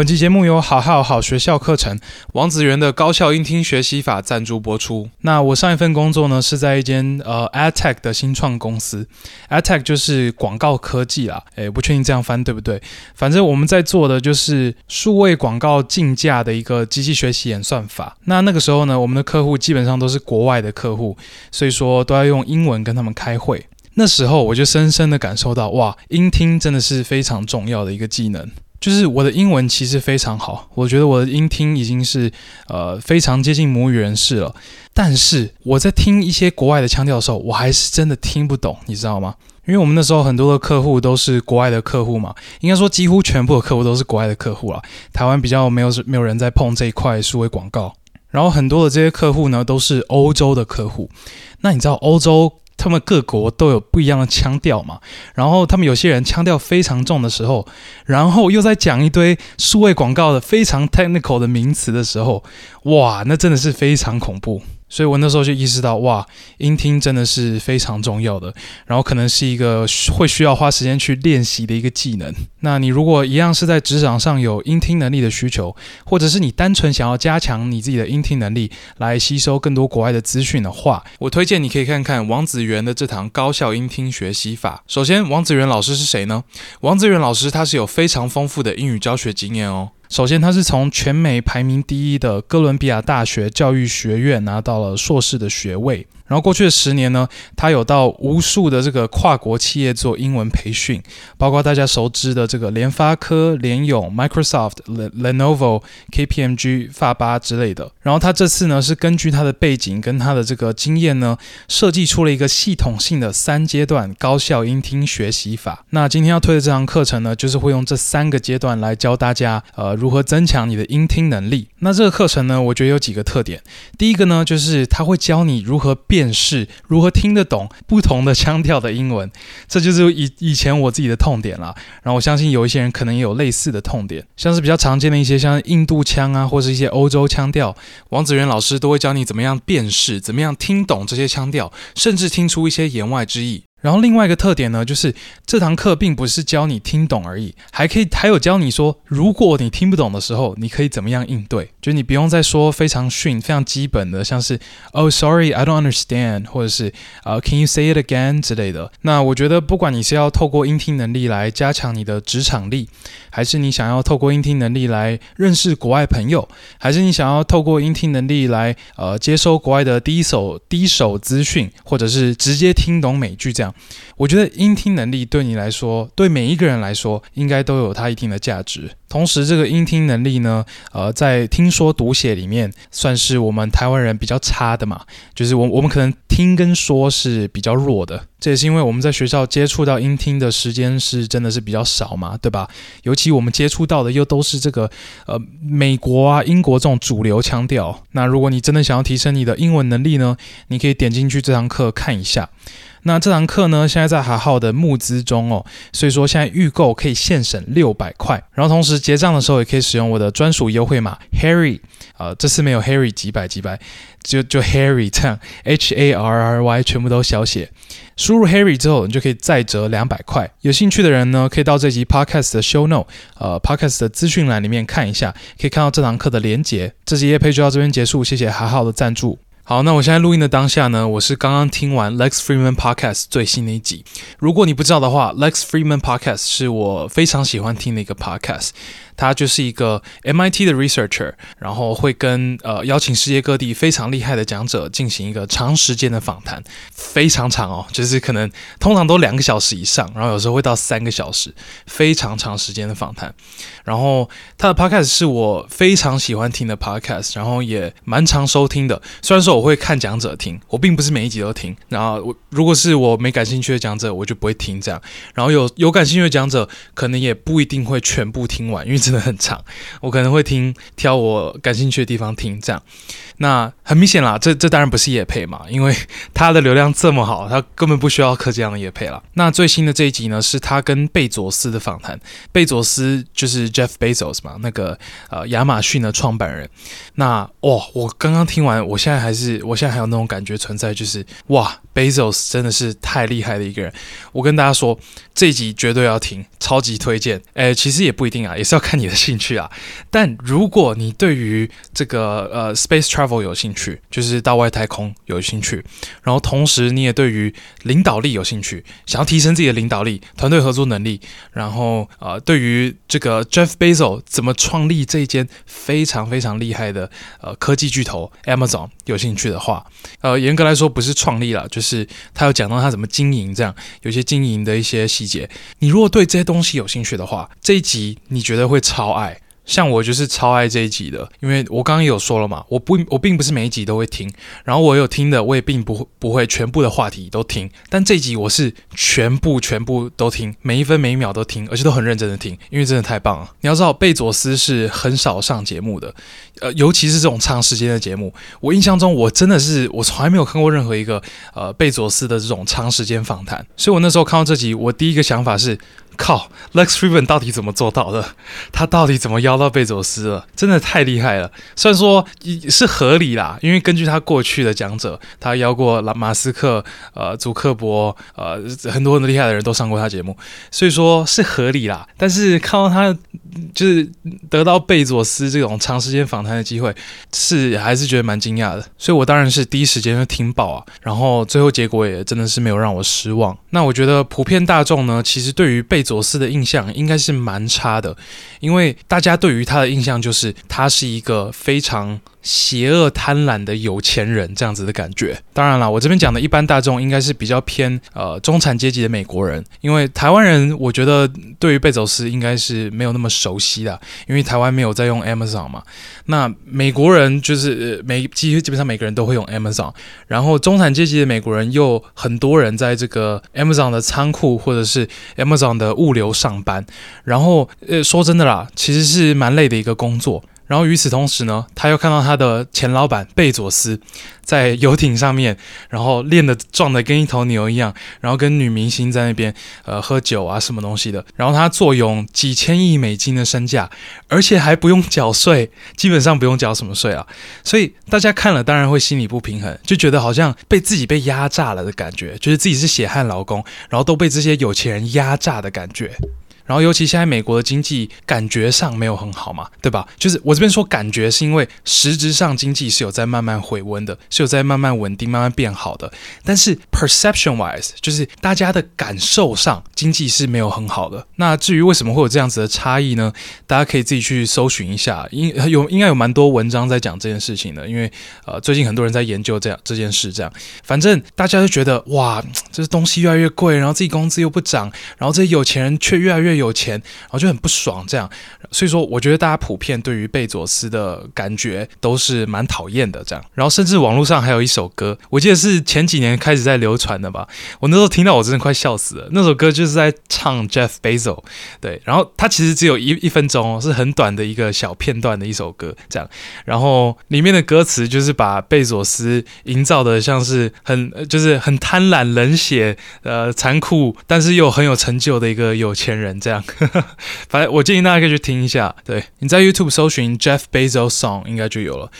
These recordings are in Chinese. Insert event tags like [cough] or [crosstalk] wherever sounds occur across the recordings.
本期节目由好好好学校课程王子源的高效音听学习法赞助播出。那我上一份工作呢，是在一间呃 AdTech 的新创公司，AdTech 就是广告科技啦，诶，不确定这样翻对不对？反正我们在做的就是数位广告竞价的一个机器学习演算法。那那个时候呢，我们的客户基本上都是国外的客户，所以说都要用英文跟他们开会。那时候我就深深的感受到，哇，音听真的是非常重要的一个技能。就是我的英文其实非常好，我觉得我的音听已经是呃非常接近母语人士了。但是我在听一些国外的腔调的时候，我还是真的听不懂，你知道吗？因为我们那时候很多的客户都是国外的客户嘛，应该说几乎全部的客户都是国外的客户了。台湾比较没有没有人在碰这一块数位广告，然后很多的这些客户呢都是欧洲的客户。那你知道欧洲？他们各国都有不一样的腔调嘛，然后他们有些人腔调非常重的时候，然后又在讲一堆数位广告的非常 technical 的名词的时候，哇，那真的是非常恐怖。所以我那时候就意识到，哇，音听真的是非常重要的，然后可能是一个会需要花时间去练习的一个技能。那你如果一样是在职场上有音听能力的需求，或者是你单纯想要加强你自己的音听能力，来吸收更多国外的资讯的话，我推荐你可以看看王子源的这堂高效音听学习法。首先，王子源老师是谁呢？王子源老师他是有非常丰富的英语教学经验哦。首先，他是从全美排名第一的哥伦比亚大学教育学院拿到了硕士的学位。然后过去的十年呢，他有到无数的这个跨国企业做英文培训，包括大家熟知的这个联发科、联咏、Microsoft、Lenovo、KPMG、法巴之类的。然后他这次呢，是根据他的背景跟他的这个经验呢，设计出了一个系统性的三阶段高效音听学习法。那今天要推的这堂课程呢，就是会用这三个阶段来教大家，呃，如何增强你的音听能力。那这个课程呢，我觉得有几个特点。第一个呢，就是他会教你如何变。辨识如何听得懂不同的腔调的英文，这就是以以前我自己的痛点啦。然后我相信有一些人可能也有类似的痛点，像是比较常见的一些像印度腔啊，或是一些欧洲腔调，王子源老师都会教你怎么样辨识，怎么样听懂这些腔调，甚至听出一些言外之意。然后另外一个特点呢，就是这堂课并不是教你听懂而已，还可以还有教你说，如果你听不懂的时候，你可以怎么样应对。就你不用再说非常逊、非常基本的，像是 “Oh, sorry, I don't understand” 或者是呃、“Can you say it again” 之类的。那我觉得，不管你是要透过音听能力来加强你的职场力，还是你想要透过音听能力来认识国外朋友，还是你想要透过音听能力来呃接收国外的第一手第一手资讯，或者是直接听懂美剧这样。我觉得音听能力对你来说，对每一个人来说，应该都有它一定的价值。同时，这个音听能力呢，呃，在听说读写里面，算是我们台湾人比较差的嘛。就是我我们可能听跟说是比较弱的，这也是因为我们在学校接触到音听的时间是真的是比较少嘛，对吧？尤其我们接触到的又都是这个呃美国啊、英国这种主流腔调。那如果你真的想要提升你的英文能力呢，你可以点进去这堂课看一下。那这堂课呢，现在在好好的募资中哦，所以说现在预购可以现省六百块，然后同时结账的时候也可以使用我的专属优惠码 Harry，呃，这次没有 Harry 几百几百，就就 Harry 这样，H A R R Y 全部都小写，输入 Harry 之后，你就可以再折两百块。有兴趣的人呢，可以到这集 Podcast 的 Show Note，呃，Podcast 的资讯栏里面看一下，可以看到这堂课的连结。这集业配就到这边结束，谢谢好好的赞助。好，那我现在录音的当下呢，我是刚刚听完 Lex Freeman Podcast 最新的一集。如果你不知道的话，Lex Freeman Podcast 是我非常喜欢听的一个 Podcast。他就是一个 MIT 的 researcher，然后会跟呃邀请世界各地非常厉害的讲者进行一个长时间的访谈，非常长哦，就是可能通常都两个小时以上，然后有时候会到三个小时，非常长时间的访谈。然后他的 podcast 是我非常喜欢听的 podcast，然后也蛮常收听的。虽然说我会看讲者听，我并不是每一集都听。然后我如果是我没感兴趣的讲者，我就不会听这样。然后有有感兴趣的讲者，可能也不一定会全部听完，因为真的很长。我可能会听挑我感兴趣的地方听这样。那很明显啦，这这当然不是业配嘛，因为他的流量这么好，他根本不需要磕这样的业配了。那最新的这一集呢，是他跟贝佐斯的访谈。贝佐斯就是 Jeff Bezos 嘛，那个呃亚马逊的创办人。那哇，我刚刚听完，我现在还是，我现在还有那种感觉存在，就是哇，Bezos 真的是太厉害的一个人。我跟大家说，这一集绝对要听，超级推荐。诶，其实也不一定啊，也是要看你的兴趣啊。[laughs] 但如果你对于这个呃 space travel 有兴趣，就是到外太空有兴趣，然后同时你也对于领导力有兴趣，想要提升自己的领导力、团队合作能力，然后呃，对于这个 Jeff Bezos 怎么创立这一间非常非常厉害的呃科技巨头 Amazon 有兴趣的话，呃，严格来说不是创立了，就是是他有讲到他怎么经营，这样有些经营的一些细节。你如果对这些东西有兴趣的话，这一集你觉得会超爱。像我就是超爱这一集的，因为我刚刚有说了嘛，我不我并不是每一集都会听，然后我有听的，我也并不不会全部的话题都听，但这一集我是全部全部都听，每一分每一秒都听，而且都很认真的听，因为真的太棒了。你要知道，贝佐斯是很少上节目的，呃，尤其是这种长时间的节目，我印象中我真的是我从来没有看过任何一个呃贝佐斯的这种长时间访谈，所以我那时候看到这集，我第一个想法是。靠，Lex Fridman 到底怎么做到的？他到底怎么邀到贝佐斯了？真的太厉害了！虽然说是合理啦，因为根据他过去的讲者，他邀过拉马斯克、呃，祖克伯，呃，很多很多厉害的人都上过他节目，所以说是合理啦。但是看到他就是得到贝佐斯这种长时间访谈的机会，是还是觉得蛮惊讶的。所以我当然是第一时间就听爆啊，然后最后结果也真的是没有让我失望。那我觉得普遍大众呢，其实对于贝佐斯的印象应该是蛮差的，因为大家对于他的印象就是他是一个非常邪恶贪婪的有钱人这样子的感觉。当然了，我这边讲的一般大众应该是比较偏呃中产阶级的美国人，因为台湾人我觉得对于贝佐斯应该是没有那么熟悉的，因为台湾没有在用 Amazon 嘛。那美国人就是每基基本上每个人都会用 Amazon，然后中产阶级的美国人又很多人在这个 Amazon 的仓库或者是 Amazon 的物流上班，然后呃说真的啦，其实是蛮累的一个工作。然后与此同时呢，他又看到他的前老板贝佐斯在游艇上面，然后练的壮的跟一头牛一样，然后跟女明星在那边呃喝酒啊什么东西的。然后他坐拥几千亿美金的身价，而且还不用缴税，基本上不用缴什么税啊。所以大家看了当然会心里不平衡，就觉得好像被自己被压榨了的感觉，觉得自己是血汗劳工，然后都被这些有钱人压榨的感觉。然后，尤其现在美国的经济感觉上没有很好嘛，对吧？就是我这边说感觉，是因为实质上经济是有在慢慢回温的，是有在慢慢稳定、慢慢变好的。但是 perception wise，就是大家的感受上，经济是没有很好的。那至于为什么会有这样子的差异呢？大家可以自己去搜寻一下，应有应该有蛮多文章在讲这件事情的。因为呃，最近很多人在研究这样这件事，这样反正大家就觉得哇，这东西越来越贵，然后自己工资又不涨，然后这些有钱人却越来越有钱，然后就很不爽，这样，所以说我觉得大家普遍对于贝佐斯的感觉都是蛮讨厌的，这样，然后甚至网络上还有一首歌，我记得是前几年开始在流传的吧，我那时候听到我真的快笑死了，那首歌就是在唱 Jeff Bezos，对，然后它其实只有一一分钟哦，是很短的一个小片段的一首歌，这样，然后里面的歌词就是把贝佐斯营造的像是很就是很贪婪、冷血、呃残酷，但是又很有成就的一个有钱人，这样。样 [laughs] 反正我建议大家可以去听一下，对，你在 YouTube 搜寻 Jeff Bezos Song 应该就有了。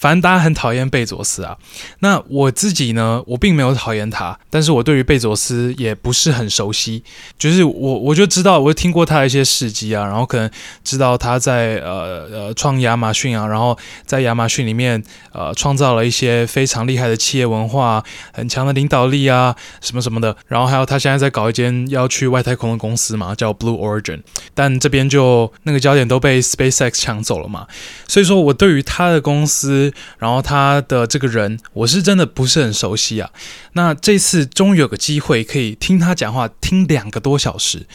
反正大家很讨厌贝佐斯啊，那我自己呢，我并没有讨厌他，但是我对于贝佐斯也不是很熟悉，就是我我就知道，我听过他的一些事迹啊，然后可能知道他在呃呃创亚马逊啊，然后在亚马逊里面呃创造了一些非常厉害的企业文化，很强的领导力啊，什么什么的，然后还有他现在在搞一间要去外太空的公司嘛，叫 Blue Origin，但这边就那个焦点都被 SpaceX 抢走了嘛，所以说我对于他的公司。然后他的这个人，我是真的不是很熟悉啊。那这次终于有个机会可以听他讲话，听两个多小时，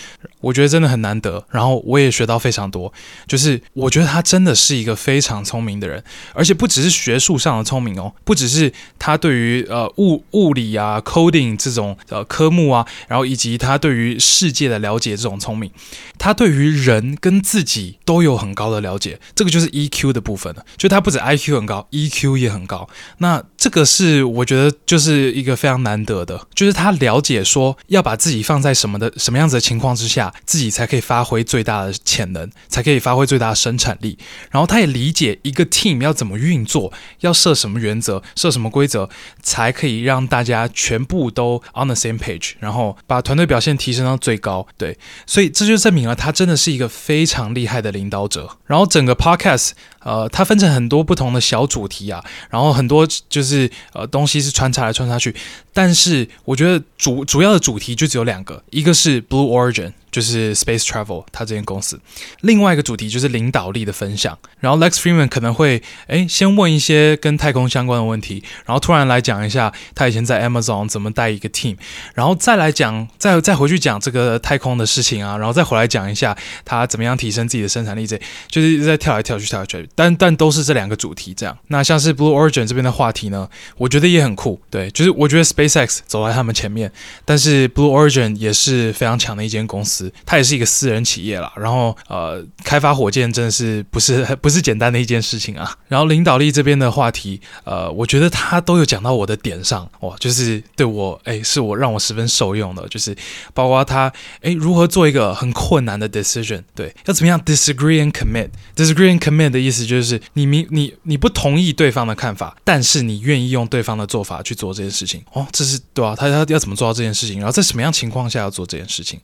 我觉得真的很难得。然后我也学到非常多，就是我觉得他真的是一个非常聪明的人，而且不只是学术上的聪明哦，不只是他对于呃物物理啊、coding 这种呃科目啊，然后以及他对于世界的了解这种聪明，他对于人跟自己都有很高的了解，这个就是 EQ 的部分了。就他不止 IQ 很高，EQ 也很高。那这个是我觉得就是一个非常难得的，就是他了解说要把自己放在什么的什么样子的情况之下，自己才可以发挥最大的潜能，才可以发挥最大的生产力。然后他也理解一个 team 要怎么运作，要设什么原则，设什么规则，才可以让大家全部都 on the same page，然后把团队表现提升到最高。对，所以这就证明了他真的是一个非常厉害的领导者。然后整个 podcast。呃，它分成很多不同的小主题啊，然后很多就是呃东西是穿插来穿插去，但是我觉得主主要的主题就只有两个，一个是 Blue Origin。就是 Space Travel，他这间公司。另外一个主题就是领导力的分享。然后 Lex Fridman 可能会诶先问一些跟太空相关的问题，然后突然来讲一下他以前在 Amazon 怎么带一个 team，然后再来讲，再再回去讲这个太空的事情啊，然后再回来讲一下他怎么样提升自己的生产力。这就是一直在跳来跳去，跳来跳去。但但都是这两个主题这样。那像是 Blue Origin 这边的话题呢，我觉得也很酷。对，就是我觉得 SpaceX 走在他们前面，但是 Blue Origin 也是非常强的一间公司。它也是一个私人企业啦，然后呃，开发火箭真的是不是 [laughs] 不是简单的一件事情啊。然后领导力这边的话题，呃，我觉得他都有讲到我的点上，哇，就是对我，哎，是我让我十分受用的，就是包括他，哎，如何做一个很困难的 decision，对，要怎么样 disagree and commit，disagree and commit 的意思就是你明你你不同意对方的看法，但是你愿意用对方的做法去做这件事情，哦，这是对啊，他他要怎么做到这件事情，然后在什么样情况下要做这件事情，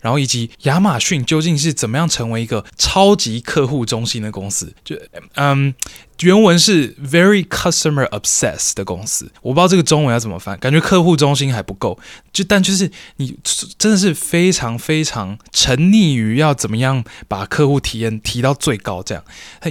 然后以及。亚马逊究竟是怎么样成为一个超级客户中心的公司？就嗯。原文是 very customer obsessed 的公司，我不知道这个中文要怎么翻，感觉客户中心还不够，就但就是你真的是非常非常沉溺于要怎么样把客户体验提到最高，这样，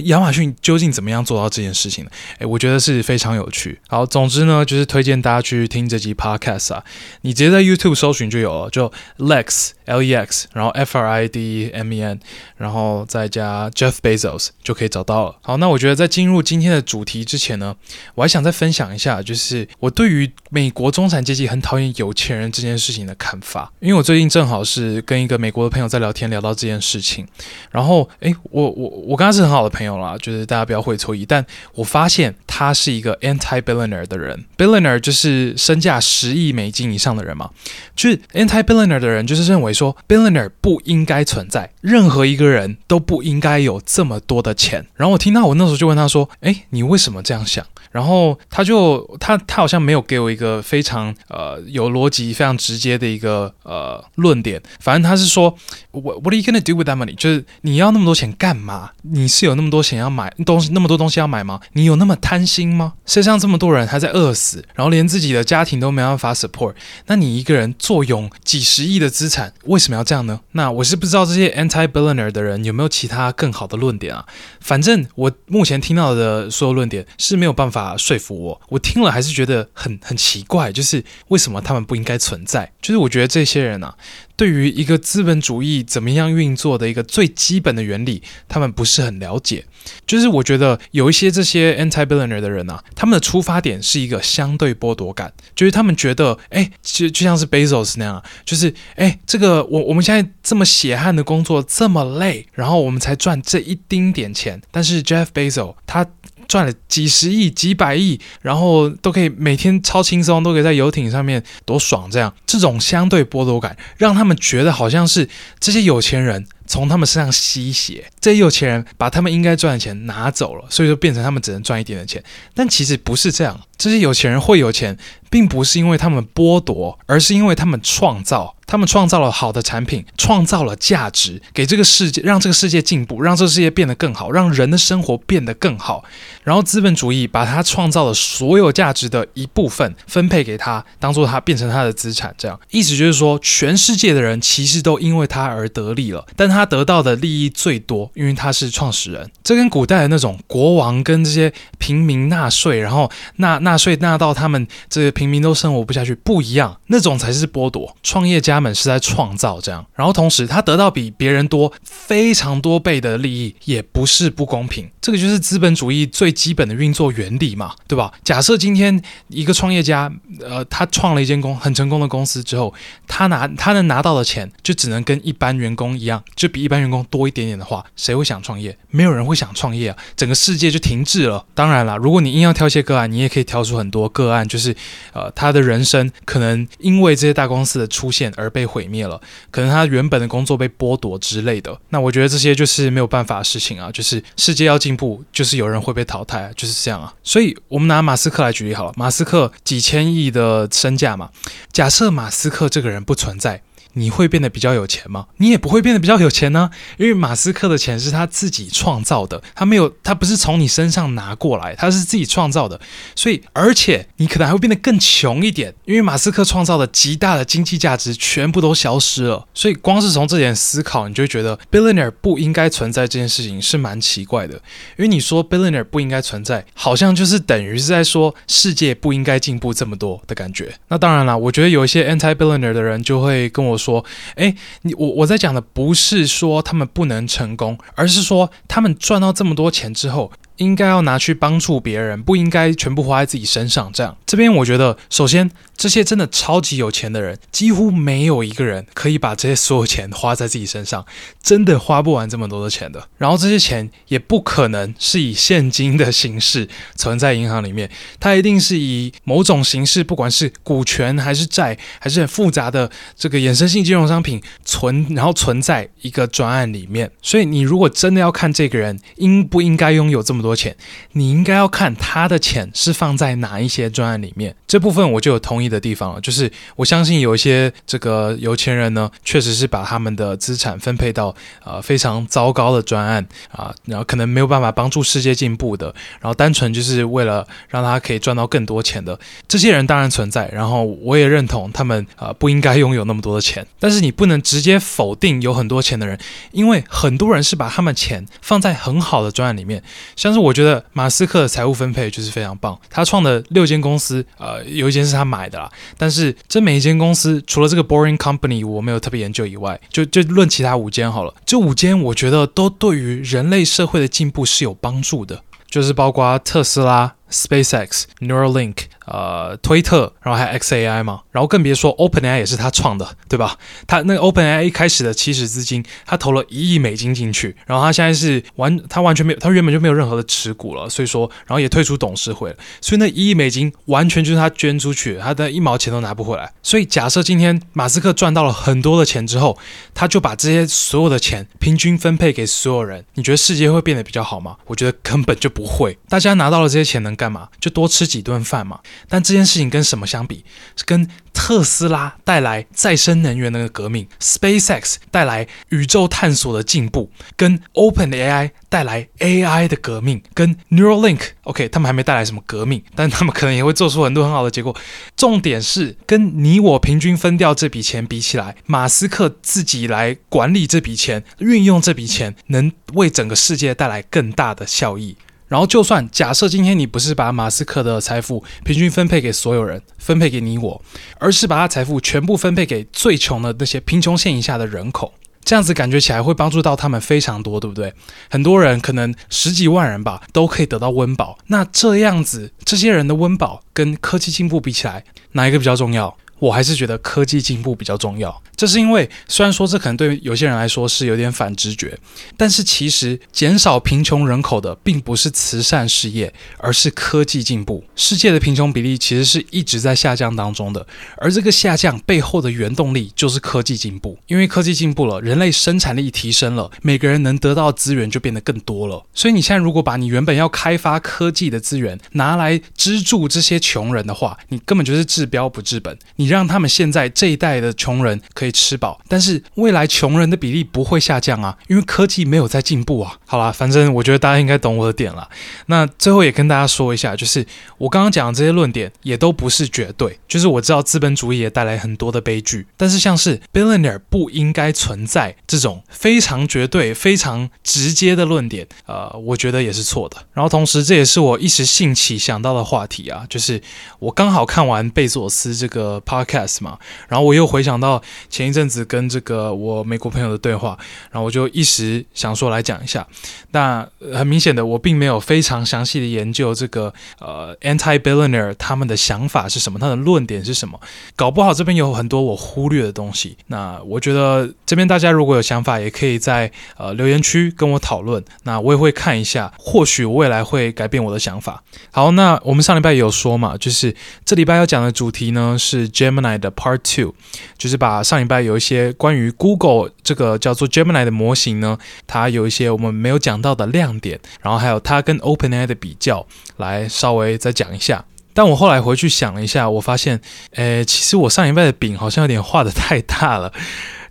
亚马逊究竟怎么样做到这件事情呢？诶，我觉得是非常有趣。好，总之呢，就是推荐大家去听这集 podcast 啊，你直接在 YouTube 搜寻就有了，就 Lex L E X，然后 F R I D M E N，然后再加 Jeff Bezos 就可以找到了。好，那我觉得在进入今天的主题之前呢，我还想再分享一下，就是我对于美国中产阶级很讨厌有钱人这件事情的看法。因为我最近正好是跟一个美国的朋友在聊天，聊到这件事情，然后诶，我我我跟他是很好的朋友啦，就是大家不要会错意，但我发现他是一个 anti-billionaire 的人，billionaire 就是身价十亿美金以上的人嘛，就是 anti-billionaire 的人就是认为说 billionaire 不应该存在，任何一个人都不应该有这么多的钱。然后我听到我那时候就问他说。哎，你为什么这样想？然后他就他他好像没有给我一个非常呃有逻辑、非常直接的一个呃论点。反正他是说，What What are you gonna do with that money？就是你要那么多钱干嘛？你是有那么多钱要买东西，那么多东西要买吗？你有那么贪心吗？世界上这么多人还在饿死，然后连自己的家庭都没办法 support，那你一个人坐拥几十亿的资产，为什么要这样呢？那我是不知道这些 anti-billionaire 的人有没有其他更好的论点啊？反正我目前听到的所有论点是没有办法。啊！说服我，我听了还是觉得很很奇怪，就是为什么他们不应该存在？就是我觉得这些人啊，对于一个资本主义怎么样运作的一个最基本的原理，他们不是很了解。就是我觉得有一些这些 anti-billionaire 的人啊，他们的出发点是一个相对剥夺感，就是他们觉得，哎，就就像是 Bezos 那样，就是哎，这个我我们现在这么血汗的工作这么累，然后我们才赚这一丁点钱，但是 Jeff Bezos 他。赚了几十亿、几百亿，然后都可以每天超轻松，都可以在游艇上面多爽。这样，这种相对剥夺感，让他们觉得好像是这些有钱人从他们身上吸血，这些有钱人把他们应该赚的钱拿走了，所以就变成他们只能赚一点点钱。但其实不是这样，这些有钱人会有钱，并不是因为他们剥夺，而是因为他们创造。他们创造了好的产品，创造了价值，给这个世界，让这个世界进步，让这个世界变得更好，让人的生活变得更好。然后资本主义把他创造的所有价值的一部分分配给他，当做他变成他的资产。这样意思就是说，全世界的人其实都因为他而得利了，但他得到的利益最多，因为他是创始人。这跟古代的那种国王跟这些平民纳税，然后纳纳税纳到他们这些平民都生活不下去不一样，那种才是剥夺。创业家们是在创造这样，然后同时他得到比别人多非常多倍的利益，也不是不公平。这个就是资本主义最基本的运作原理嘛，对吧？假设今天一个创业家，呃，他创了一间公很成功的公司之后，他拿他能拿到的钱就只能跟一般员工一样，就比一般员工多一点点的话，谁会想创业？没有人会想创业啊，整个世界就停滞了。当然了，如果你硬要挑些个案，你也可以挑出很多个案，就是呃，他的人生可能因为这些大公司的出现而被毁灭了，可能他原本的工作被剥夺之类的。那我觉得这些就是没有办法的事情啊，就是世界要进步，就是有人会被淘汰，就是这样啊。所以我们拿马斯克来举例好了，马斯克几千亿的身价嘛，假设马斯克这个人不存在。你会变得比较有钱吗？你也不会变得比较有钱呢，因为马斯克的钱是他自己创造的，他没有，他不是从你身上拿过来，他是自己创造的，所以而且你可能还会变得更穷一点，因为马斯克创造的极大的经济价值全部都消失了，所以光是从这点思考，你就觉得 billionaire 不应该存在这件事情是蛮奇怪的，因为你说 billionaire 不应该存在，好像就是等于是在说世界不应该进步这么多的感觉。那当然了，我觉得有一些 anti billionaire 的人就会跟我说。哎，你我我在讲的不是说他们不能成功，而是说他们赚到这么多钱之后。应该要拿去帮助别人，不应该全部花在自己身上。这样，这边我觉得，首先，这些真的超级有钱的人，几乎没有一个人可以把这些所有钱花在自己身上，真的花不完这么多的钱的。然后，这些钱也不可能是以现金的形式存在银行里面，它一定是以某种形式，不管是股权还是债，还是很复杂的这个衍生性金融商品存，然后存在一个专案里面。所以，你如果真的要看这个人应不应该拥有这么多。钱，你应该要看他的钱是放在哪一些专案里面。这部分我就有同意的地方了，就是我相信有一些这个有钱人呢，确实是把他们的资产分配到呃非常糟糕的专案啊，然后可能没有办法帮助世界进步的，然后单纯就是为了让他可以赚到更多钱的这些人当然存在，然后我也认同他们啊不应该拥有那么多的钱，但是你不能直接否定有很多钱的人，因为很多人是把他们钱放在很好的专案里面，像但是。我觉得马斯克的财务分配就是非常棒。他创的六间公司，呃，有一间是他买的啦。但是这每一间公司，除了这个 Boring Company 我没有特别研究以外，就就论其他五间好了。这五间我觉得都对于人类社会的进步是有帮助的，就是包括特斯拉、SpaceX、Neuralink。呃，推特，然后还有 XAI 嘛，然后更别说 OpenAI 也是他创的，对吧？他那个 OpenAI 一开始的起始资金，他投了一亿美金进去，然后他现在是完，他完全没有，他原本就没有任何的持股了，所以说，然后也退出董事会了，所以那一亿美金完全就是他捐出去，他的一毛钱都拿不回来。所以假设今天马斯克赚到了很多的钱之后，他就把这些所有的钱平均分配给所有人，你觉得世界会变得比较好吗？我觉得根本就不会。大家拿到了这些钱能干嘛？就多吃几顿饭嘛。但这件事情跟什么相比？是跟特斯拉带来再生能源的革命，SpaceX 带来宇宙探索的进步，跟 OpenAI 带来 AI 的革命，跟 Neuralink，OK，他们还没带来什么革命，但他们可能也会做出很多很好的结果。重点是跟你我平均分掉这笔钱比起来，马斯克自己来管理这笔钱，运用这笔钱，能为整个世界带来更大的效益。然后，就算假设今天你不是把马斯克的财富平均分配给所有人，分配给你我，而是把他财富全部分配给最穷的那些贫穷线以下的人口，这样子感觉起来会帮助到他们非常多，对不对？很多人可能十几万人吧，都可以得到温饱。那这样子，这些人的温饱跟科技进步比起来，哪一个比较重要？我还是觉得科技进步比较重要。这是因为，虽然说这可能对有些人来说是有点反直觉，但是其实减少贫穷人口的并不是慈善事业，而是科技进步。世界的贫穷比例其实是一直在下降当中的，而这个下降背后的原动力就是科技进步。因为科技进步了，人类生产力提升了，每个人能得到资源就变得更多了。所以你现在如果把你原本要开发科技的资源拿来资助这些穷人的话，你根本就是治标不治本。你让他们现在这一代的穷人可以吃饱，但是未来穷人的比例不会下降啊，因为科技没有在进步啊。好啦，反正我觉得大家应该懂我的点了。那最后也跟大家说一下，就是我刚刚讲的这些论点也都不是绝对，就是我知道资本主义也带来很多的悲剧，但是像是 billionaire 不应该存在这种非常绝对、非常直接的论点，呃，我觉得也是错的。然后同时，这也是我一时兴起想到的话题啊，就是我刚好看完贝佐斯这个 podcast 嘛，然后我又回想到前一阵子跟这个我美国朋友的对话，然后我就一时想说来讲一下。那很明显的，我并没有非常详细的研究这个呃 anti-billionaire 他们的想法是什么，他的论点是什么，搞不好这边有很多我忽略的东西。那我觉得这边大家如果有想法，也可以在呃留言区跟我讨论，那我也会看一下，或许未来会改变我的想法。好，那我们上礼拜有说嘛，就是这礼拜要讲的主题呢是 Gemini 的 Part Two，就是把上礼拜有一些关于 Google 这个叫做 Gemini 的模型呢，它有一些我们没有讲到的亮点，然后还有它跟 OpenAI 的比较，来稍微再讲一下。但我后来回去想了一下，我发现，诶，其实我上礼拜的饼好像有点画的太大了。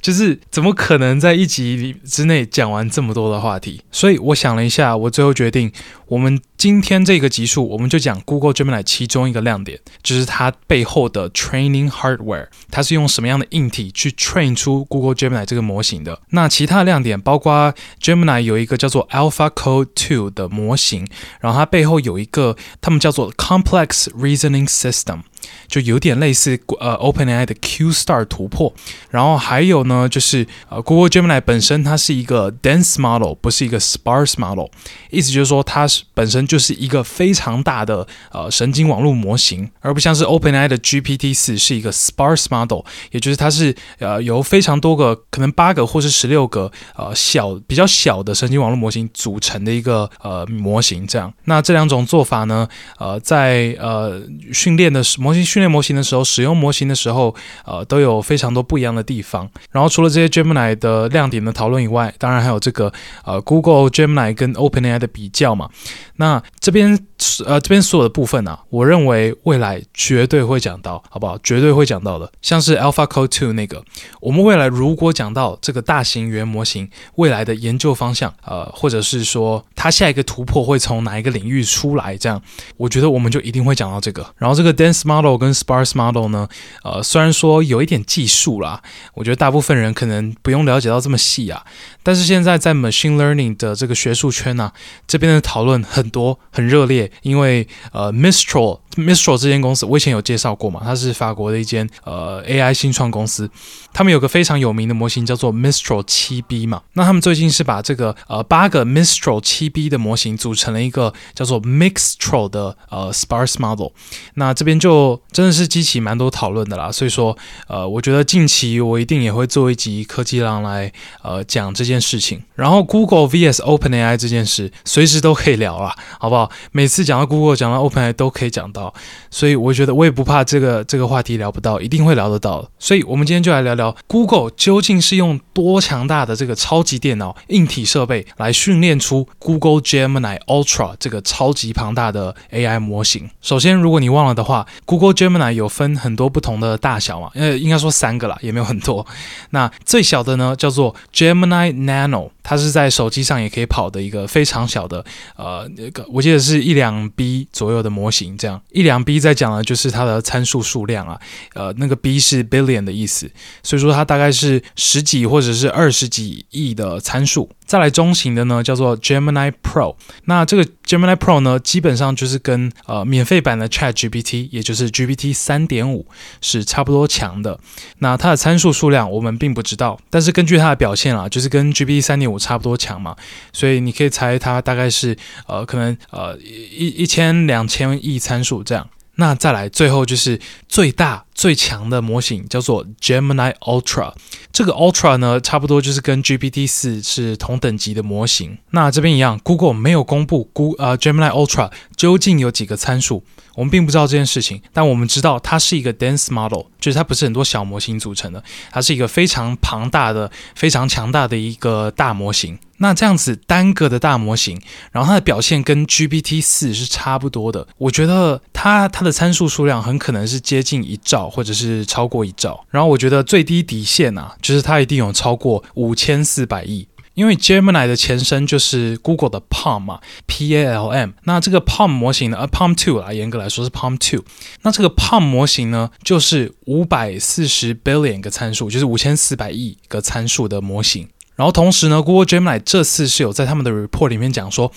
就是怎么可能在一集之内讲完这么多的话题？所以我想了一下，我最后决定，我们今天这个集数，我们就讲 Google Gemini 其中一个亮点，就是它背后的 training hardware，它是用什么样的硬体去 train 出 Google Gemini 这个模型的。那其他的亮点包括 Gemini 有一个叫做 AlphaCode 2的模型，然后它背后有一个他们叫做 Complex Reasoning System。就有点类似呃 OpenAI 的 Q-Star 突破，然后还有呢，就是呃 Google Gemini 本身它是一个 dense model，不是一个 sparse model，意思就是说它是本身就是一个非常大的呃神经网络模型，而不像是 OpenAI 的 GPT 四是一个 sparse model，也就是它是呃由非常多个可能八个或是十六个呃小比较小的神经网络模型组成的一个呃模型这样。那这两种做法呢，呃在呃训练的模型。训练模型的时候，使用模型的时候，呃，都有非常多不一样的地方。然后除了这些 Gemini 的亮点的讨论以外，当然还有这个呃 Google Gemini 跟 OpenAI 的比较嘛。那这边呃这边所有的部分啊，我认为未来绝对会讲到，好不好？绝对会讲到的。像是 AlphaCode 2那个，我们未来如果讲到这个大型语言模型未来的研究方向，呃，或者是说它下一个突破会从哪一个领域出来，这样，我觉得我们就一定会讲到这个。然后这个 Dense Model 跟 Sparse Model 呢，呃，虽然说有一点技术啦，我觉得大部分人可能不用了解到这么细啊。但是现在在 Machine Learning 的这个学术圈呢、这边的讨论很多很热烈，因为呃 Mistral Mistral 这间公司我以前有介绍过嘛，它是法国的一间呃 AI 新创公司，他们有个非常有名的模型叫做 Mistral 7B 嘛，那他们最近是把这个呃八个 Mistral 7B 的模型组成了一个叫做 Mixtral 的呃 Sparse Model，那这边就真的是激起蛮多讨论的啦，所以说呃我觉得近期我一定也会做一集科技浪来呃讲这件事情，然后 Google vs OpenAI 这件事随时都可以聊啦，好不好？每次讲到 Google 讲到 OpenAI 都可以讲到。所以我觉得我也不怕这个这个话题聊不到，一定会聊得到。所以我们今天就来聊聊 Google 究竟是用多强大的这个超级电脑硬体设备来训练出 Google Gemini Ultra 这个超级庞大的 AI 模型。首先，如果你忘了的话，Google Gemini 有分很多不同的大小嘛，呃，应该说三个啦，也没有很多。那最小的呢，叫做 Gemini Nano。它是在手机上也可以跑的一个非常小的，呃，那个我记得是一两 B 左右的模型，这样一两 B 在讲的就是它的参数数量啊，呃，那个 B 是 billion 的意思，所以说它大概是十几或者是二十几亿的参数。再来中型的呢，叫做 Gemini Pro。那这个 Gemini Pro 呢，基本上就是跟呃免费版的 Chat GPT，也就是 GPT 三点五是差不多强的。那它的参数数量我们并不知道，但是根据它的表现啊，就是跟 GPT 三点五差不多强嘛，所以你可以猜它大概是呃可能呃一一千两千亿参数这样。那再来最后就是最大。最强的模型叫做 Gemini Ultra，这个 Ultra 呢，差不多就是跟 GPT 四是同等级的模型。那这边一样，Google 没有公布 Google 呃 Gemini Ultra 究竟有几个参数，我们并不知道这件事情。但我们知道它是一个 dense model，就是它不是很多小模型组成的，它是一个非常庞大的、非常强大的一个大模型。那这样子单个的大模型，然后它的表现跟 GPT 四是差不多的。我觉得它它的参数数量很可能是接近一兆。或者是超过一兆。然后我觉得最低底线啊，就是它一定有超过五千四百亿。因为 Gemini 的前身就是 Google 的 Palm 嘛，P A L M。那这个 Palm 模型呢，呃，Palm Two 啊，严格来说是 Palm Two。那这个 Palm 模型呢，就是五百四十 billion 个参数，就是五千四百亿个参数的模型。然后同时呢，Google Gemini 这次是有在他们的 report 里面讲说。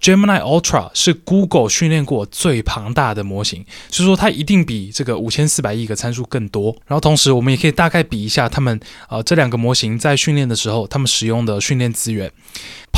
Gemini Ultra 是 Google 训练过最庞大的模型，所以说它一定比这个五千四百亿个参数更多。然后同时，我们也可以大概比一下他们呃这两个模型在训练的时候，他们使用的训练资源。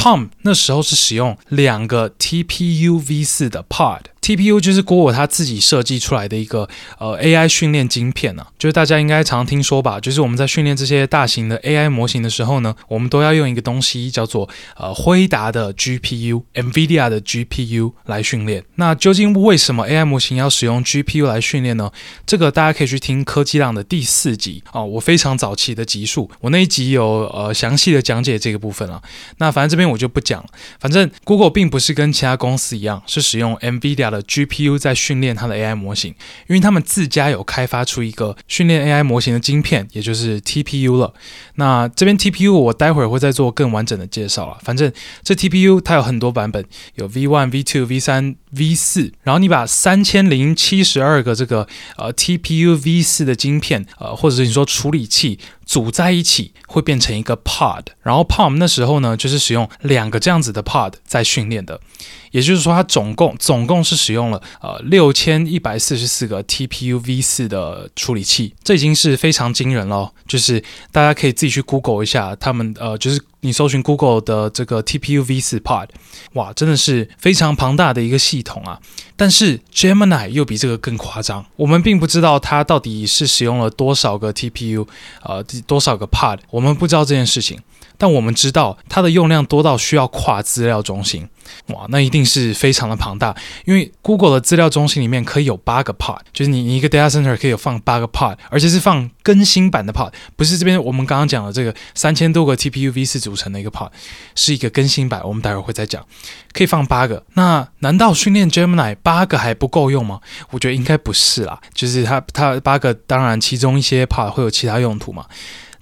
Palm 那时候是使用两个 TPU V4 的 Pod，TPU 就是 Google 它自己设计出来的一个呃 AI 训练晶片啊，就是大家应该常听说吧，就是我们在训练这些大型的 AI 模型的时候呢，我们都要用一个东西叫做呃辉达的 GPU，NVIDIA。的 GPU 来训练，那究竟为什么 AI 模型要使用 GPU 来训练呢？这个大家可以去听科技浪的第四集啊、我非常早期的集数，我那一集有呃详细的讲解这个部分了。那反正这边我就不讲了。反正 Google 并不是跟其他公司一样，是使用 NVIDIA 的 GPU 在训练它的 AI 模型，因为他们自家有开发出一个训练 AI 模型的晶片，也就是 TPU 了。那这边 TPU 我待会儿会再做更完整的介绍了。反正这 TPU 它有很多版本。有 V one、V two、V 三、V 四，然后你把三千零七十二个这个呃 TPU V 四的晶片，呃，或者是你说处理器组在一起，会变成一个 Pod。然后 Palm 那时候呢，就是使用两个这样子的 Pod 在训练的。也就是说，它总共总共是使用了呃六千一百四十四个 TPU V4 的处理器，这已经是非常惊人了。就是大家可以自己去 Google 一下，他们呃，就是你搜寻 Google 的这个 TPU V4 Pod，哇，真的是非常庞大的一个系统啊。但是 Gemini 又比这个更夸张，我们并不知道它到底是使用了多少个 TPU，呃，多少个 Pod，我们不知道这件事情。但我们知道它的用量多到需要跨资料中心，哇，那一定是非常的庞大。因为 Google 的资料中心里面可以有八个 pod，就是你你一个 data center 可以有放八个 pod，而且是放更新版的 pod，不是这边我们刚刚讲的这个三千多个 TPU V4 组成的一个 pod，是一个更新版。我们待会儿会再讲，可以放八个。那难道训练 Gemini 八八个还不够用吗？我觉得应该不是啦，就是它它八个，当然其中一些 pod 会有其他用途嘛。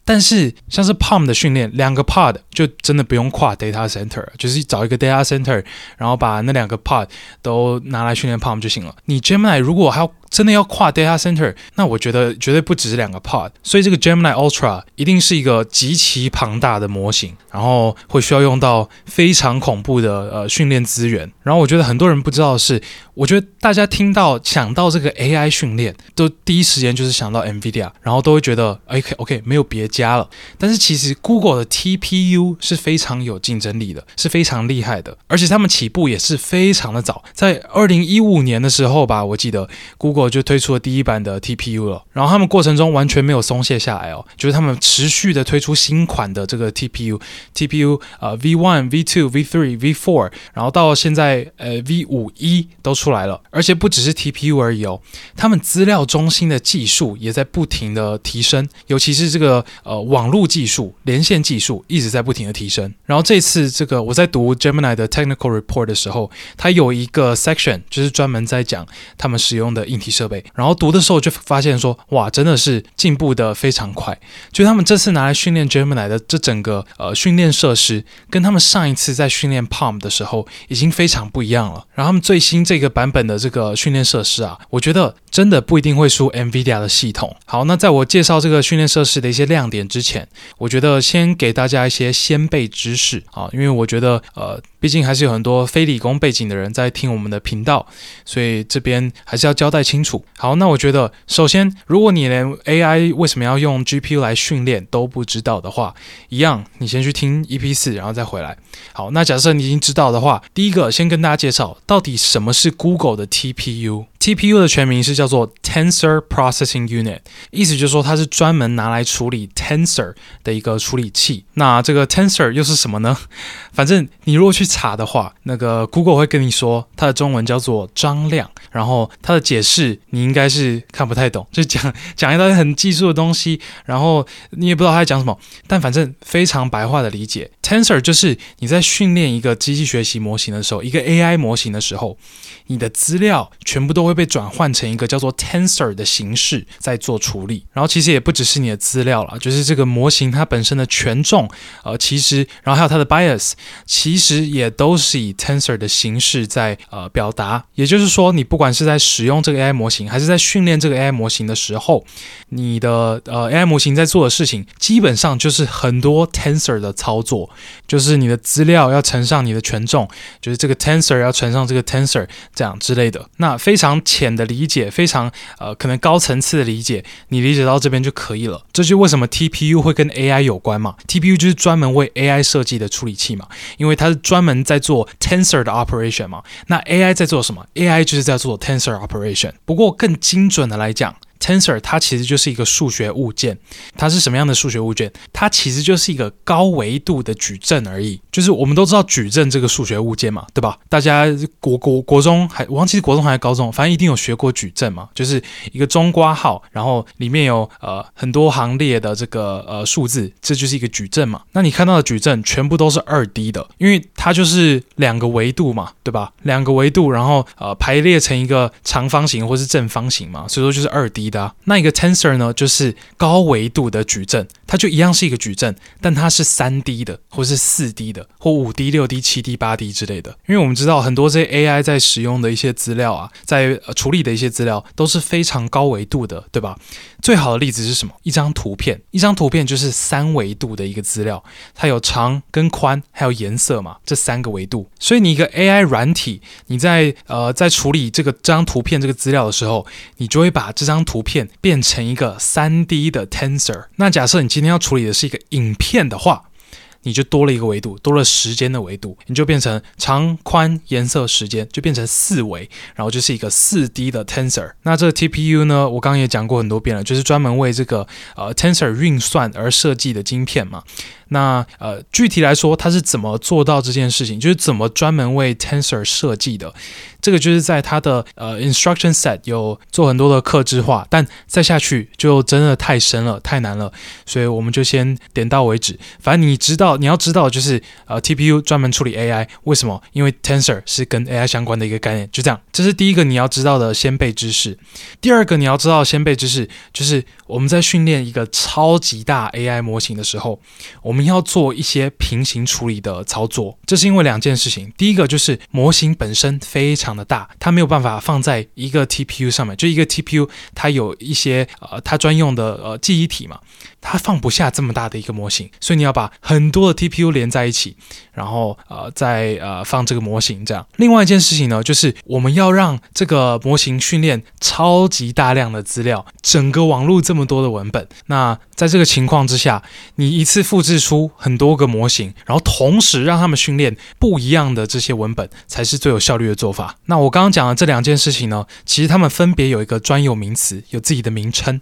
但是像是 Palm 的训练，两个 Pod 就真的不用跨 data center，就是找一个 data center，然后把那两个 Pod 都拿来训练 Palm 就行了。你 Gemini 如果还要真的要跨 data center，那我觉得绝对不止两个 pod，所以这个 Gemini Ultra 一定是一个极其庞大的模型，然后会需要用到非常恐怖的呃训练资源。然后我觉得很多人不知道的是，我觉得大家听到想到这个 AI 训练，都第一时间就是想到 NVIDIA，然后都会觉得 OK OK 没有别家了。但是其实 Google 的 TPU 是非常有竞争力的，是非常厉害的，而且他们起步也是非常的早，在二零一五年的时候吧，我记得 Google。我就推出了第一版的 TPU 了，然后他们过程中完全没有松懈下来哦，就是他们持续的推出新款的这个 TPU，TPU 呃 V1、V2、V3、V4，然后到现在呃 V5E 都出来了，而且不只是 TPU 而已哦，他们资料中心的技术也在不停的提升，尤其是这个呃网络技术、连线技术一直在不停的提升。然后这次这个我在读 Gemini 的 Technical Report 的时候，它有一个 section 就是专门在讲他们使用的硬体。设备，然后读的时候就发现说，哇，真的是进步的非常快。就他们这次拿来训练 Gemini 的这整个呃训练设施，跟他们上一次在训练 Palm 的时候已经非常不一样了。然后他们最新这个版本的这个训练设施啊，我觉得真的不一定会输 NVIDIA 的系统。好，那在我介绍这个训练设施的一些亮点之前，我觉得先给大家一些先备知识啊，因为我觉得呃。毕竟还是有很多非理工背景的人在听我们的频道，所以这边还是要交代清清楚。好，那我觉得首先，如果你连 AI 为什么要用 GPU 来训练都不知道的话，一样，你先去听 EP 四，然后再回来。好，那假设你已经知道的话，第一个先跟大家介绍到底什么是 Google 的 TPU。TPU 的全名是叫做 Tensor Processing Unit，意思就是说它是专门拿来处理 Tensor 的一个处理器。那这个 Tensor 又是什么呢？[laughs] 反正你如果去查的话，那个 Google 会跟你说它的中文叫做张量，然后它的解释你应该是看不太懂，就讲 [laughs] 讲一大堆很技术的东西，然后你也不知道它在讲什么。但反正非常白话的理解，Tensor 就是你在训练一个机器学习模型的时候，一个 AI 模型的时候，你的资料全部都。会被转换成一个叫做 tensor 的形式在做处理。然后其实也不只是你的资料了，就是这个模型它本身的权重，呃，其实然后还有它的 bias，其实也都是以 tensor 的形式在呃表达。也就是说，你不管是在使用这个 AI 模型，还是在训练这个 AI 模型的时候，你的呃 AI 模型在做的事情，基本上就是很多 tensor 的操作，就是你的资料要乘上你的权重，就是这个 tensor 要乘上这个 tensor 这样之类的。那非常浅的理解，非常呃可能高层次的理解，你理解到这边就可以了。这就是为什么 TPU 会跟 AI 有关嘛？TPU 就是专门为 AI 设计的处理器嘛，因为它是专门在做 tensor 的 operation 嘛。那 AI 在做什么？AI 就是在做 tensor operation。不过更精准的来讲，Tensor 它其实就是一个数学物件，它是什么样的数学物件？它其实就是一个高维度的矩阵而已。就是我们都知道矩阵这个数学物件嘛，对吧？大家国国国中还我忘记是国中还是高中，反正一定有学过矩阵嘛，就是一个中括号，然后里面有呃很多行列的这个呃数字，这就是一个矩阵嘛。那你看到的矩阵全部都是二 D 的，因为它就是两个维度嘛，对吧？两个维度，然后呃排列成一个长方形或是正方形嘛，所以说就是二 D。的那一个 tensor 呢，就是高维度的矩阵，它就一样是一个矩阵，但它是三 D 的，或是四 D 的，或五 D、六 D、七 D、八 D 之类的。因为我们知道很多这些 AI 在使用的一些资料啊，在处理的一些资料都是非常高维度的，对吧？最好的例子是什么？一张图片，一张图片就是三维度的一个资料，它有长跟宽，还有颜色嘛，这三个维度。所以你一个 AI 软体，你在呃在处理这个这张图片这个资料的时候，你就会把这张图片变成一个三 D 的 tensor。那假设你今天要处理的是一个影片的话，你就多了一个维度，多了时间的维度，你就变成长、宽、颜色、时间，就变成四维，然后就是一个四 D 的 tensor。那这个 TPU 呢，我刚刚也讲过很多遍了，就是专门为这个呃 tensor 运算而设计的晶片嘛。那呃，具体来说，它是怎么做到这件事情？就是怎么专门为 Tensor 设计的？这个就是在它的呃 instruction set 有做很多的克制化，但再下去就真的太深了，太难了，所以我们就先点到为止。反正你知道，你要知道，就是呃 TPU 专门处理 AI，为什么？因为 Tensor 是跟 AI 相关的一个概念，就这样。这是第一个你要知道的先备知识。第二个你要知道先备知识，就是我们在训练一个超级大 AI 模型的时候，我们要做一些平行处理的操作，这是因为两件事情。第一个就是模型本身非常的大，它没有办法放在一个 TPU 上面，就一个 TPU 它有一些呃它专用的呃记忆体嘛，它放不下这么大的一个模型，所以你要把很多的 TPU 连在一起，然后呃再呃放这个模型这样。另外一件事情呢，就是我们要让这个模型训练超级大量的资料，整个网络这么多的文本，那在这个情况之下，你一次复制出很多个模型，然后同时让他们训练不一样的这些文本，才是最有效率的做法。那我刚刚讲的这两件事情呢，其实他们分别有一个专有名词，有自己的名称。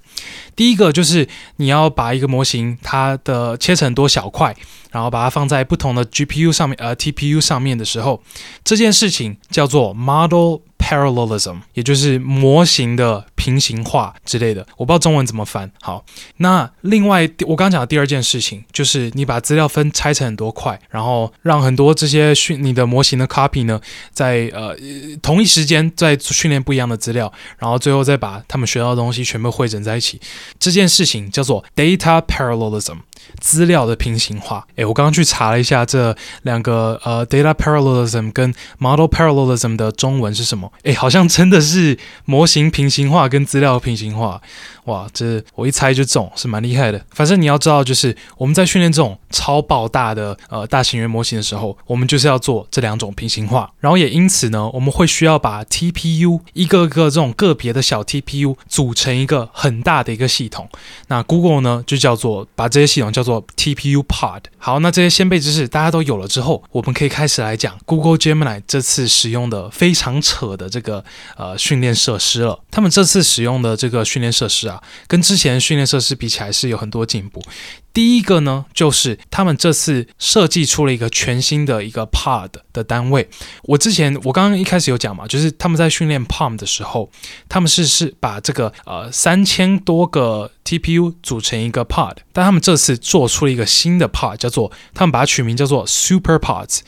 第一个就是你要把一个模型它的切成很多小块，然后把它放在不同的 GPU 上面，呃，TPU 上面的时候，这件事情叫做 model Parallelism，也就是模型的平行化之类的，我不知道中文怎么翻。好，那另外我刚讲的第二件事情，就是你把资料分拆成很多块，然后让很多这些训你的模型的 copy 呢，在呃同一时间在训练不一样的资料，然后最后再把他们学到的东西全部汇整在一起，这件事情叫做 data parallelism。资料的平行化，诶，我刚刚去查了一下这两个呃，data parallelism 跟 model parallelism 的中文是什么？诶，好像真的是模型平行化跟资料平行化。哇，这我一猜就中，是蛮厉害的。反正你要知道，就是我们在训练这种超爆大的呃大型语言模型的时候，我们就是要做这两种平行化。然后也因此呢，我们会需要把 TPU 一个个这种个别的小 TPU 组成一个很大的一个系统。那 Google 呢，就叫做把这些系统叫做 TPU Pod。好，那这些先备知识大家都有了之后，我们可以开始来讲 Google Gemini 这次使用的非常扯的这个呃训练设施了。他们这次使用的这个训练设施啊。跟之前训练设施比起来是有很多进步。第一个呢，就是他们这次设计出了一个全新的一个 pod 的单位。我之前我刚刚一开始有讲嘛，就是他们在训练 PaLM 的时候，他们是是把这个呃三千多个 TPU 组成一个 pod，但他们这次做出了一个新的 pod，叫做他们把它取名叫做 Super Pods。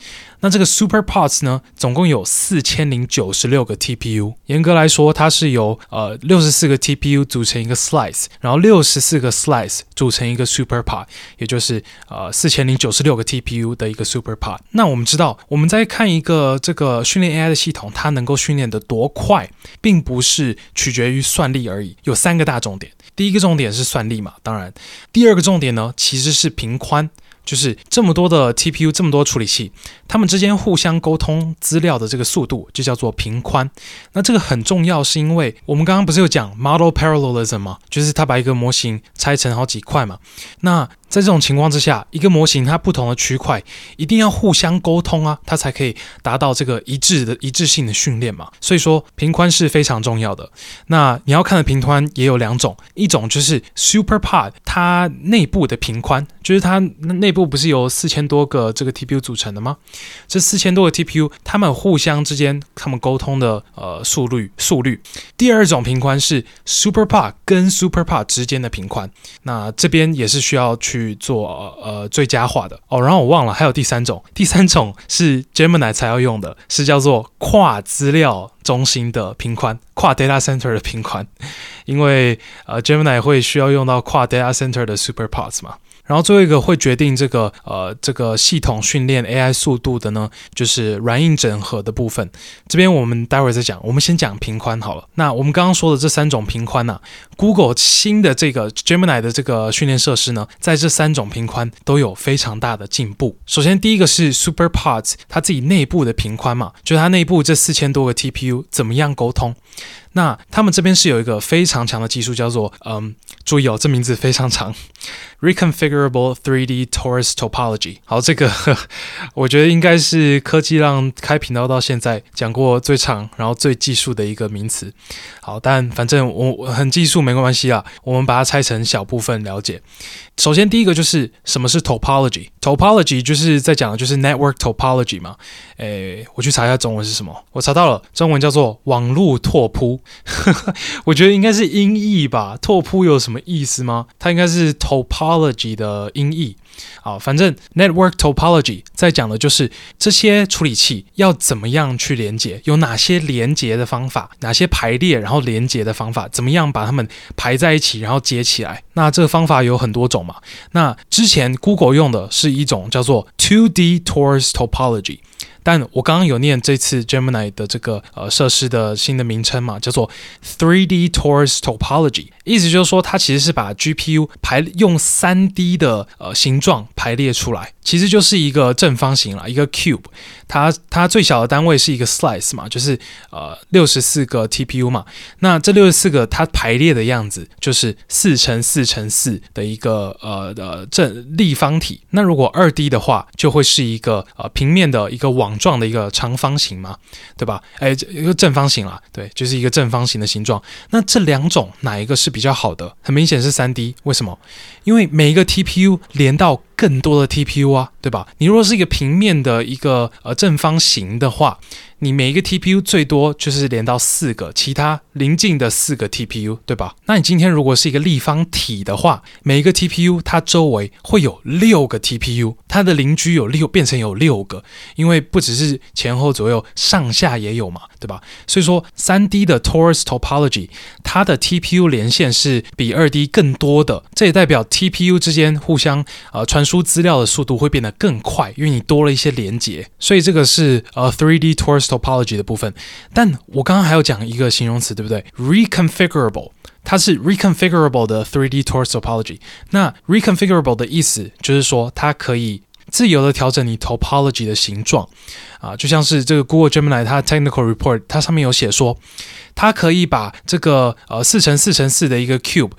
那这个 Super Pods 呢，总共有四千零九十六个 TPU。严格来说，它是由呃六十四个 TPU 组成一个 slice，然后六十四个 slice 组成一个 Super Pod，也就是呃四千零九十六个 TPU 的一个 Super Pod。那我们知道，我们在看一个这个训练 AI 的系统，它能够训练得多快，并不是取决于算力而已。有三个大重点，第一个重点是算力嘛，当然，第二个重点呢，其实是频宽。就是这么多的 TPU，这么多处理器，它们之间互相沟通资料的这个速度就叫做频宽。那这个很重要，是因为我们刚刚不是有讲 model parallelism 吗？就是它把一个模型拆成好几块嘛。那在这种情况之下，一个模型它不同的区块一定要互相沟通啊，它才可以达到这个一致的一致性的训练嘛。所以说平宽是非常重要的。那你要看的平宽也有两种，一种就是 SuperPod 它内部的平宽，就是它内部不是由四千多个这个 TPU 组成的吗？这四千多个 TPU 它们互相之间它们沟通的呃速率速率。第二种平宽是 SuperPod 跟 SuperPod 之间的平宽，那这边也是需要去。去做呃最佳化的。哦，然后我忘了还有第三种，第三种是 Gemini 才要用的，是叫做跨资料中心的频宽，跨 data center 的频宽，因为呃 Gemini 会需要用到跨 data center 的 super pods 嘛。然后最后一个会决定这个呃这个系统训练 AI 速度的呢，就是软硬整合的部分。这边我们待会儿再讲，我们先讲频宽好了。那我们刚刚说的这三种频宽呢，Google 新的这个 Gemini 的这个训练设施呢，在这三种频宽都有非常大的进步。首先第一个是 Super Pods，它自己内部的频宽嘛，就是它内部这四千多个 TPU 怎么样沟通。那他们这边是有一个非常强的技术，叫做嗯，注意哦，这名字非常长，[laughs] Reconfigurable 3D Torus Topology。好，这个呵 [laughs] 我觉得应该是科技浪开频道到现在讲过最长，然后最技术的一个名词。好，但反正我我很技术没关系啊，我们把它拆成小部分了解。首先，第一个就是什么是 topology？topology 就是在讲的就是 network topology 嘛。诶，我去查一下中文是什么，我查到了，中文叫做网络拓扑。[laughs] 我觉得应该是音译吧。拓扑有什么意思吗？它应该是 topology 的音译。好，反正 network topology 在讲的就是这些处理器要怎么样去连接，有哪些连接的方法，哪些排列然后连接的方法，怎么样把它们排在一起，然后接起来。那这个方法有很多种嘛。那之前 Google 用的是一种叫做 2D Torus Topology。但我刚刚有念这次 Gemini 的这个呃设施的新的名称嘛，叫做 3D Torus Topology，意思就是说它其实是把 GPU 排用 3D 的呃形状排列出来，其实就是一个正方形啦，一个 cube。它它最小的单位是一个 slice 嘛，就是呃六十四个 TPU 嘛。那这六十四个它排列的样子就是四乘四乘四的一个呃的正立方体。那如果二 D 的话，就会是一个呃平面的一个网状的一个长方形嘛，对吧？哎，一个正方形啊，对，就是一个正方形的形状。那这两种哪一个是比较好的？很明显是三 D，为什么？因为每一个 TPU 连到更多的 TPU 啊，对吧？你如果是一个平面的一个呃正方形的话，你每一个 TPU 最多就是连到四个，其他邻近的四个 TPU，对吧？那你今天如果是一个立方体的话，每一个 TPU 它周围会有六个 TPU，它的邻居有六，变成有六个，因为不只是前后左右，上下也有嘛，对吧？所以说三 D 的 Torus Topology，它的 TPU 连线是比二 D 更多的，这也代表 TPU 之间互相呃传输资料的速度会变得更快，因为你多了一些连接，所以这个是呃 3D Torus。Topology 的部分，但我刚刚还要讲一个形容词，对不对？reconfigurable，它是 reconfigurable 的 3D Torus topology。那 reconfigurable 的意思就是说，它可以自由的调整你 topology 的形状啊，就像是这个 Google Gemini 它 technical report，它上面有写说，它可以把这个呃四乘四乘四的一个 cube。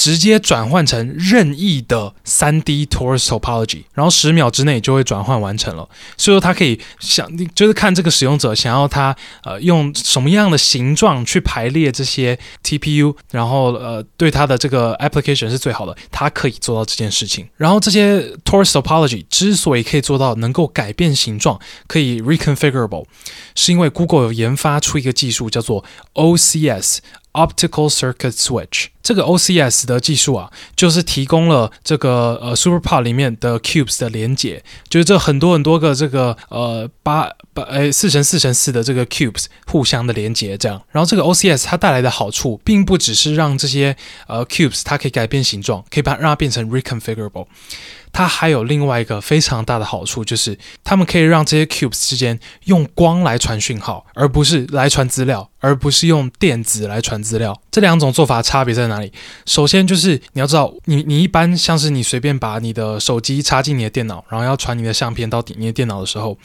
直接转换成任意的三 D torus topology，然后十秒之内就会转换完成了。所以说，它可以想，就是看这个使用者想要它呃用什么样的形状去排列这些 TPU，然后呃对它的这个 application 是最好的，它可以做到这件事情。然后这些 torus topology 之所以可以做到能够改变形状，可以 reconfigurable，是因为 Google 有研发出一个技术叫做 OCS。Optical Circuit Switch 这个 OCS 的技术啊，就是提供了这个呃 SuperPOD 里面的 cubes 的连接，就是这很多很多个这个呃八八诶四乘四乘四的这个 cubes 互相的连接，这样。然后这个 OCS 它带来的好处，并不只是让这些呃 cubes 它可以改变形状，可以把让它变成 reconfigurable。它还有另外一个非常大的好处，就是它们可以让这些 cubes 之间用光来传讯号，而不是来传资料，而不是用电子来传资料。这两种做法差别在哪里？首先就是你要知道，你你一般像是你随便把你的手机插进你的电脑，然后要传你的相片到你的电脑的时候，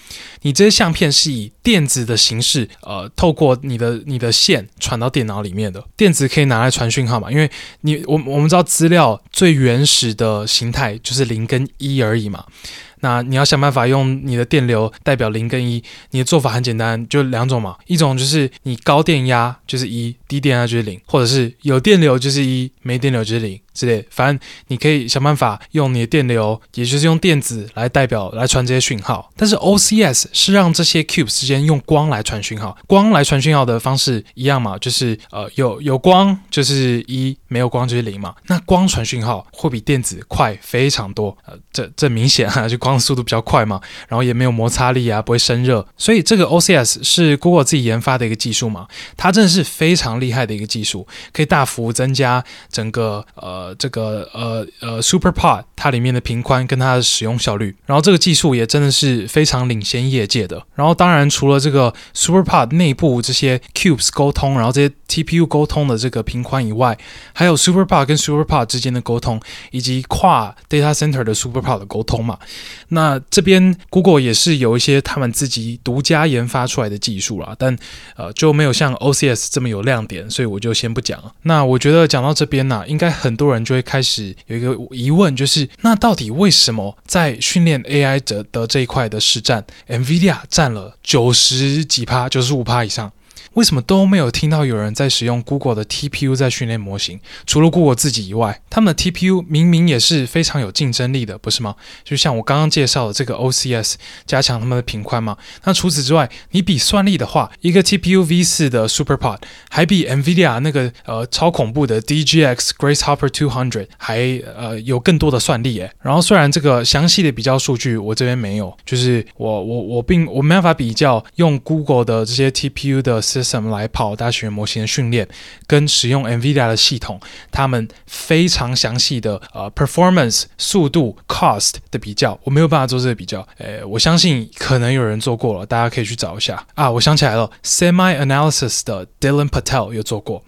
你这些相片是以电子的形式，呃，透过你的你的线传到电脑里面的。电子可以拿来传讯号嘛？因为你我我们知道资料最原始的形态就是零跟一而已嘛。那你要想办法用你的电流代表零跟一，你的做法很简单，就两种嘛，一种就是你高电压就是一，低电压就是零，或者是有电流就是一，没电流就是零。之类，反正你可以想办法用你的电流，也就是用电子来代表来传这些讯号。但是 OCS 是让这些 cube 之间用光来传讯号，光来传讯号的方式一样嘛，就是呃有有光就是一，没有光就是零嘛。那光传讯号会比电子快非常多，呃，这这明显啊，就光速度比较快嘛，然后也没有摩擦力啊，不会生热。所以这个 OCS 是 Google 自己研发的一个技术嘛，它真的是非常厉害的一个技术，可以大幅增加整个呃。呃，这个呃呃，SuperPOD 它里面的频宽跟它的使用效率，然后这个技术也真的是非常领先业界的。然后当然除了这个 SuperPOD 内部这些 Cubes 沟通，然后这些 TPU 沟通的这个频宽以外，还有 SuperPOD 跟 SuperPOD 之间的沟通，以及跨 Data Center 的 SuperPOD 的沟通嘛。那这边 Google 也是有一些他们自己独家研发出来的技术啦，但呃就没有像 OCS 这么有亮点，所以我就先不讲。那我觉得讲到这边呢、应该很多人。就会开始有一个疑问，就是那到底为什么在训练 AI 者的这一块的实战，NVIDIA 占了九十几趴，九十五趴以上？为什么都没有听到有人在使用 Google 的 TPU 在训练模型？除了 Google 自己以外，他们的 TPU 明明也是非常有竞争力的，不是吗？就像我刚刚介绍的这个 OCS 加强他们的频宽嘛。那除此之外，你比算力的话，一个 TPU V4 的 SuperPOD 还比 NVIDIA 那个呃超恐怖的 DGX Grace Hopper 200还呃有更多的算力诶。然后虽然这个详细的比较数据我这边没有，就是我我我并我没办法比较用 Google 的这些 TPU 的怎么来跑大学模型的训练，跟使用 NVIDIA 的系统，他们非常详细的呃 performance 速度 cost 的比较，我没有办法做这个比较。诶，我相信可能有人做过了，大家可以去找一下啊。我想起来了，SemiAnalysis 的 Dylan Patel 有做过。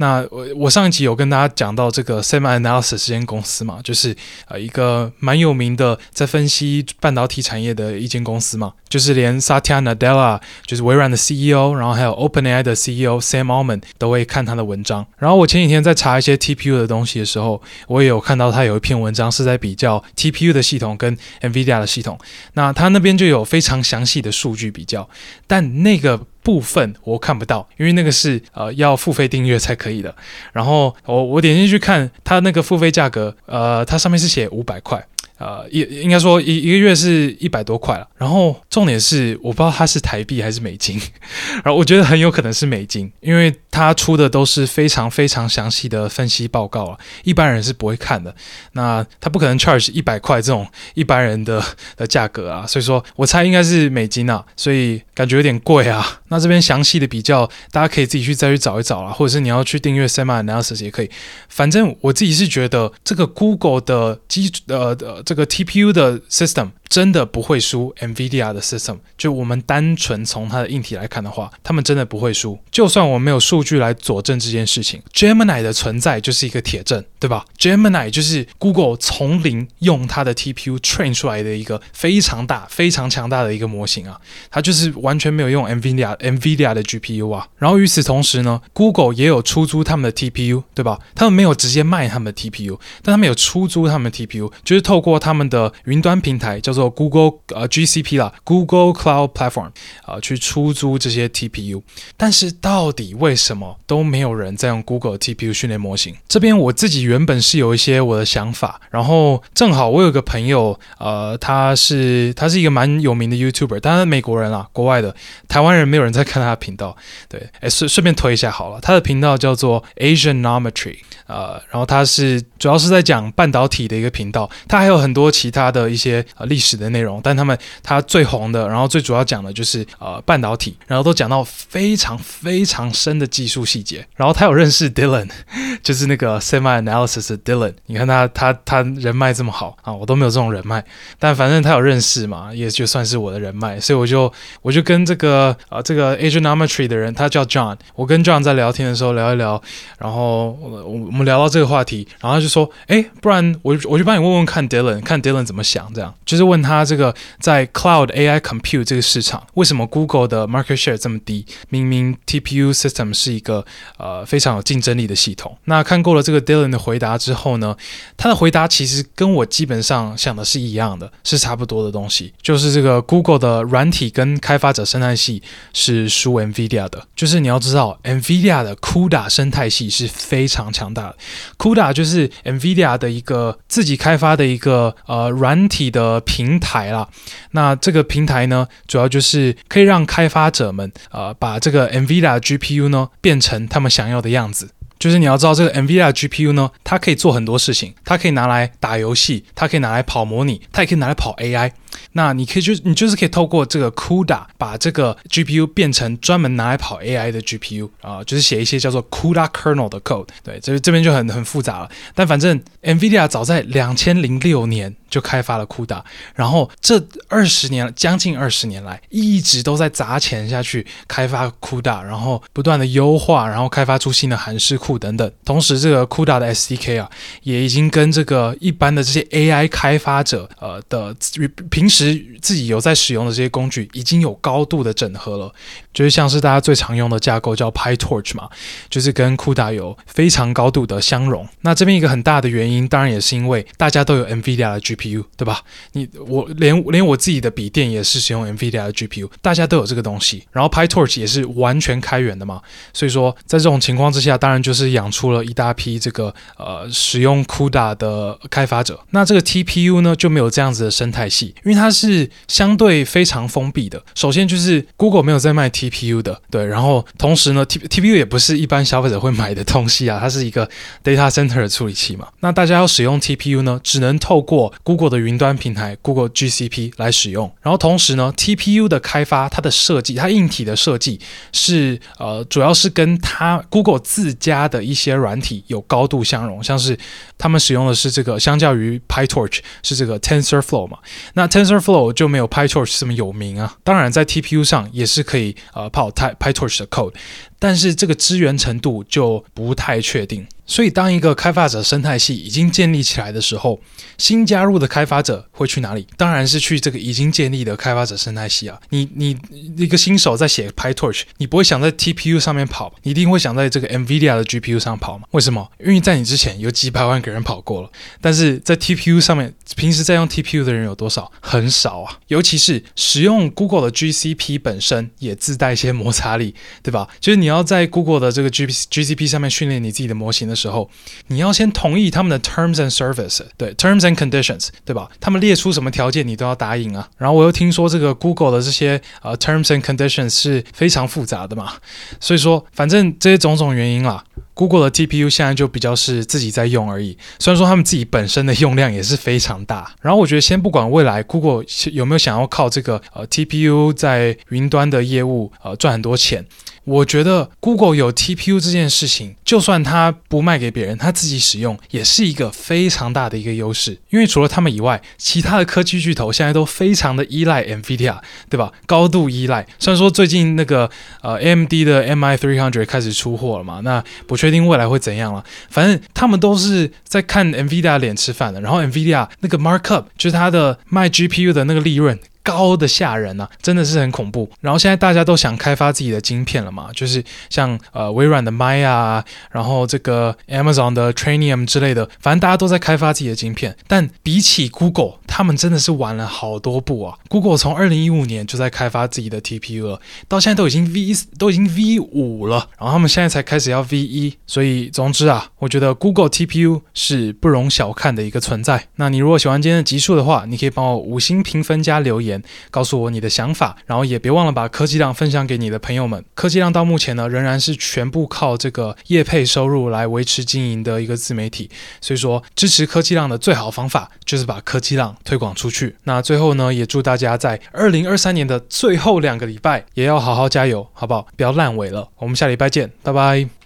那我我上一集有跟大家讲到这个 SemiAnalysis 这间公司嘛，就是呃一个蛮有名的在分析半导体产业的一间公司嘛，就是连 Satya Nadella 就是微软的 CEO，然后还有 OpenAI 的 CEO Sam Altman 都会看他的文章。然后我前几天在查一些 TPU 的东西的时候，我也有看到他有一篇文章是在比较 TPU 的系统跟 NVIDIA 的系统，那他那边就有非常详细的数据比较，但那个。部分我看不到，因为那个是呃要付费订阅才可以的。然后我我点进去看它那个付费价格，呃，它上面是写五百块。呃，一应该说一一个月是一百多块了。然后重点是我不知道它是台币还是美金，[laughs] 然后我觉得很有可能是美金，因为它出的都是非常非常详细的分析报告啊，一般人是不会看的。那他不可能 charge 一百块这种一般人的的价格啊，所以说我猜应该是美金啊，所以感觉有点贵啊。那这边详细的比较，大家可以自己去再去找一找啦，或者是你要去订阅 SemiAnalysis 也可以。反正我自己是觉得这个 Google 的基呃的。这个 TPU 的 system 真的不会输 NVIDIA 的 system。就我们单纯从它的硬体来看的话，他们真的不会输。就算我们没有数据来佐证这件事情，Gemini 的存在就是一个铁证，对吧？Gemini 就是 Google 从零用它的 TPU train 出来的一个非常大、非常强大的一个模型啊，它就是完全没有用 NVIDIA NVIDIA 的 GPU 啊。然后与此同时呢，Google 也有出租他们的 TPU，对吧？他们没有直接卖他们的 TPU，但他们有出租他们的 TPU，就是透过他们的云端平台叫做做 Google 呃 GCP 啦，Google Cloud Platform 啊、去出租这些 TPU。但是到底为什么都没有人在用 Google TPU 训练模型？这边我自己原本是有一些我的想法，然后正好我有个朋友，呃，他是他是一个蛮有名的 YouTuber，当然美国人啦，国外的台湾人没有人在看他的频道，对，哎，顺顺便推一下好了，他的频道叫做 Asianometry。呃，然后它是主要是在讲半导体的一个频道，它还有很多其他的一些呃历史的内容，但他们它最红的，然后最主要讲的就是呃半导体，然后都讲到非常非常深的技术细节。然后他有认识 Dylan，[laughs] 就是那个 SemiAnalysis 的 Dylan，你看他他他人脉这么好啊，我都没有这种人脉，但反正他有认识嘛，也就算是我的人脉，所以我就我就跟这个呃这个 Asianometry 的人，他叫 John，我跟 John 在聊天的时候聊一聊，然后我我。我们聊到这个话题，然后他就说：“哎，不然我我就帮你问问看 Dylan，看 Dylan 怎么想。这样就是问他这个在 Cloud AI Compute 这个市场，为什么 Google 的 Market Share 这么低？明明 TPU System 是一个呃非常有竞争力的系统。那看过了这个 Dylan 的回答之后呢，他的回答其实跟我基本上想的是一样的，是差不多的东西。就是这个 Google 的软体跟开发者生态系是输 NVIDIA 的。就是你要知道，NVIDIA 的 CUDA 生态系是非常强大的。” CUDA 就是 NVIDIA 的一个自己开发的一个呃软体的平台啦。那这个平台呢，主要就是可以让开发者们呃把这个 NVIDIA GPU 呢变成他们想要的样子。就是你要知道这个 NVIDIA GPU 呢，它可以做很多事情，它可以拿来打游戏，它可以拿来跑模拟，它也可以拿来跑 AI。那你可以就你就是可以透过这个 CUDA 把这个 GPU 变成专门拿来跑 AI 的 GPU 啊，就是写一些叫做 CUDA kernel 的 code。对，这这边就很很复杂了。但反正 NVIDIA 早在两千零六年就开发了 CUDA，然后这二十年将近二十年来一直都在砸钱下去开发 CUDA，然后不断的优化，然后开发出新的函式库等等。同时，这个 CUDA 的 SDK 啊，也已经跟这个一般的这些 AI 开发者呃的平时。其实自己有在使用的这些工具已经有高度的整合了，就是像是大家最常用的架构叫 PyTorch 嘛，就是跟 CUDA 有非常高度的相容。那这边一个很大的原因，当然也是因为大家都有 NVIDIA 的 GPU，对吧？你我连连我自己的笔电也是使用 NVIDIA 的 GPU，大家都有这个东西。然后 PyTorch 也是完全开源的嘛，所以说在这种情况之下，当然就是养出了一大批这个呃使用 CUDA 的开发者。那这个 TPU 呢就没有这样子的生态系，因为它。是相对非常封闭的。首先就是 Google 没有在卖 TPU 的，对。然后同时呢，T TPU 也不是一般消费者会买的东西啊，它是一个 data center 的处理器嘛。那大家要使用 TPU 呢，只能透过 Google 的云端平台 Google GCP 来使用。然后同时呢，TPU 的开发，它的设计，它硬体的设计是呃，主要是跟它 Google 自家的一些软体有高度相容，像是他们使用的是这个，相较于 PyTorch 是这个 TensorFlow 嘛。那 Tensor Flow 就没有 PyTorch 这么有名啊，当然在 TPU 上也是可以呃跑 PyTorch 的 code，但是这个支援程度就不太确定。所以，当一个开发者生态系已经建立起来的时候，新加入的开发者会去哪里？当然是去这个已经建立的开发者生态系啊。你你一个新手在写 PyTorch，你不会想在 TPU 上面跑，你一定会想在这个 NVIDIA 的 GPU 上跑嘛？为什么？因为在你之前有几百万个人跑过了，但是在 TPU 上面，平时在用 TPU 的人有多少？很少啊。尤其是使用 Google 的 GCP 本身也自带一些摩擦力，对吧？就是你要在 Google 的这个 G P G C P 上面训练你自己的模型的时候，你要先同意他们的 terms and service，对 terms and conditions，对吧？他们列出什么条件，你都要答应啊。然后我又听说这个 Google 的这些呃 terms and conditions 是非常复杂的嘛，所以说反正这些种种原因啊。Google 的 TPU 现在就比较是自己在用而已，虽然说他们自己本身的用量也是非常大。然后我觉得先不管未来 Google 有没有想要靠这个呃 TPU 在云端的业务呃赚很多钱，我觉得 Google 有 TPU 这件事情，就算它不卖给别人，它自己使用也是一个非常大的一个优势。因为除了他们以外，其他的科技巨头现在都非常的依赖 NVIDIA，对吧？高度依赖。虽然说最近那个呃 AMD 的 MI300 开始出货了嘛，那不确定未来会怎样了。反正他们都是在看 NVIDIA 脸吃饭的。然后 NVIDIA 那个 markup 就是它的卖 GPU 的那个利润。高的吓人呐、真的是很恐怖。然后现在大家都想开发自己的晶片了嘛，就是像呃微软的 Maya，然后这个 Amazon 的 Trainium 之类的，反正大家都在开发自己的晶片。但比起 Google，他们真的是晚了好多步啊。Google 从二零一五年就在开发自己的 TPU 了，到现在都已经 V 都已经 V 五了，然后他们现在才开始要 V 一。所以总之啊，我觉得 Google TPU 是不容小看的一个存在。那你如果喜欢今天的集数的话，你可以帮我五星评分加留言。告诉我你的想法，然后也别忘了把科技浪分享给你的朋友们。科技浪到目前呢，仍然是全部靠这个业配收入来维持经营的一个自媒体，所以说支持科技浪的最好方法就是把科技浪推广出去。那最后呢，也祝大家在二零二三年的最后两个礼拜也要好好加油，好不好？不要烂尾了。我们下礼拜见，拜拜。